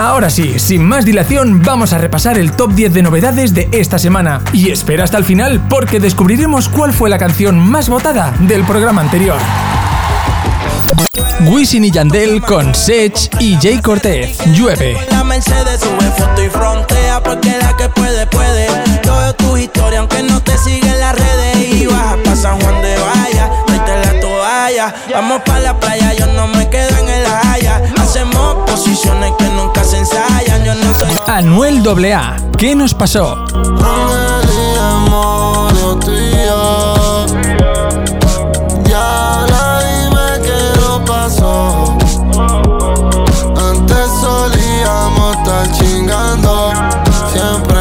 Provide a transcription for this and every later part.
Ahora sí, sin más dilación, vamos a repasar el top 10 de novedades de esta semana. Y espera hasta el final porque descubriremos cuál fue la canción más votada del programa anterior. Wisin y Yandel con Sech y Jay Cortez. Llueve. Chingando. Siempre.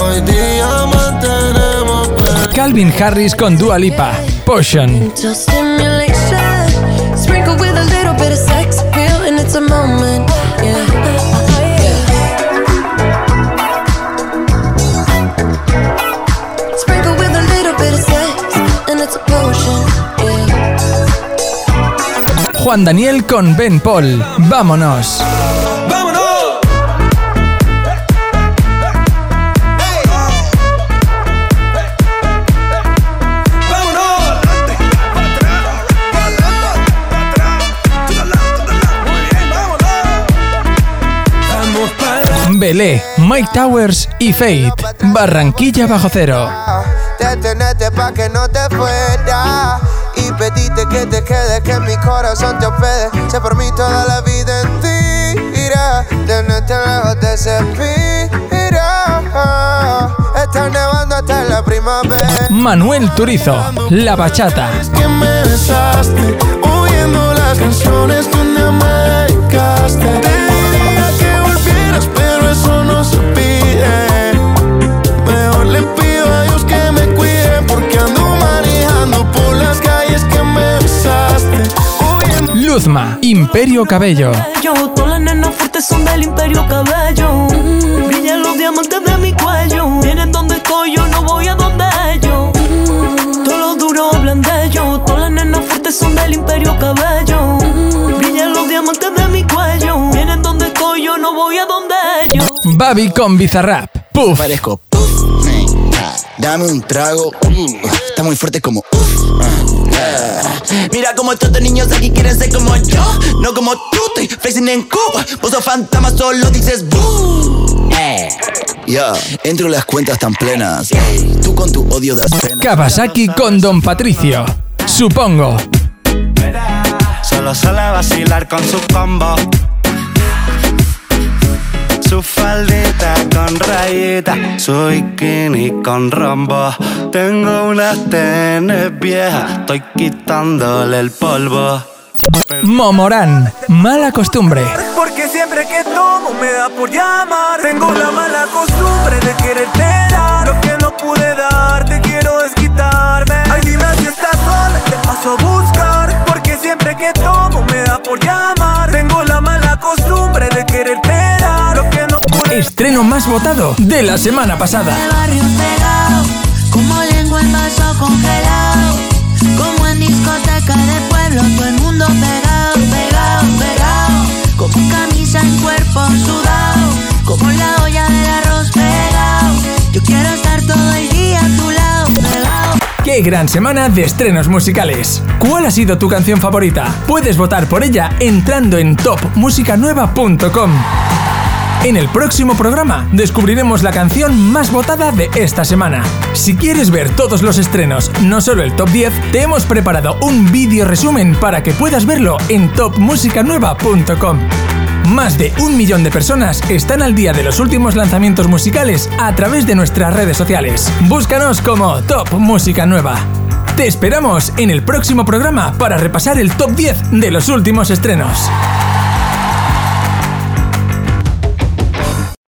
Hoy día mantenemos. Calvin Harris con Dua Lipa. Potion. Juan Daniel con Ben Paul. Vámonos. ¡Vámonos! Belé, Mike Towers y Fate. Barranquilla bajo cero. Detenete pa' que no te fuera. Y pediste que te quedes, que mi corazón te hospede. Sé por mí toda la vida en ti. Irá Tenerte lejos de ese pira Está nevando hasta la primavera. Manuel Turizo, La Bachata. que me besaste Oyendo las canciones donde me dedicaste Te diría que volvieras pero Luzma, Imperio Cabello. Yo, todas las nenas fuertes son del imperio cabello. Brillan los diamantes de mi cuello. Vienen donde estoy, yo no voy a donde ellos. Todos los duros hablan de ellos. Todas las nenas fuertes son del imperio cabello. Brillan los diamantes de mi cuello. Vienen donde estoy, yo no voy a donde ellos. Babi con Bizarrap. Puff. Parezco dame un trago, está muy fuerte como uh. Mira como estos dos niños aquí quieren ser como yo, no como tú, estoy flexing en Cuba, vos sos fantasma, solo dices boo. Eh. Ya, entro las cuentas tan plenas, ey, tú con tu odio de escena. Kawasaki con Don Patricio. Supongo. Solo suele vacilar con su combo. Su faldita con rayita, su bikini con rombo. Tengo unas tenis viejas, estoy quitándole el polvo. Momorán, Mala Costumbre. Porque siempre que tomo me da por llamar. Tengo la mala costumbre de quererte dar. Lo que no pude dar, te quiero desquitarme. Ay, dime si estás sola, te paso a buscar. Porque siempre que tomo me da por llamar. Estreno más votado de la semana pasada. De barrio pegado, como lengua en vaso congelado, como en discoteca de pueblo, todo el mundo pegado, pegado, pegado, como camisa en cuerpo sudado, como la olla del arroz pegado. Yo quiero estar todo el día a tu lado, pegado. ¡Qué gran semana de estrenos musicales! ¿Cuál ha sido tu canción favorita? Puedes votar por ella entrando en topmusicanueva.com. En el próximo programa descubriremos la canción más votada de esta semana. Si quieres ver todos los estrenos, no solo el top 10, te hemos preparado un vídeo resumen para que puedas verlo en topmusicanueva.com. Más de un millón de personas están al día de los últimos lanzamientos musicales a través de nuestras redes sociales. Búscanos como Top Música Nueva. Te esperamos en el próximo programa para repasar el top 10 de los últimos estrenos.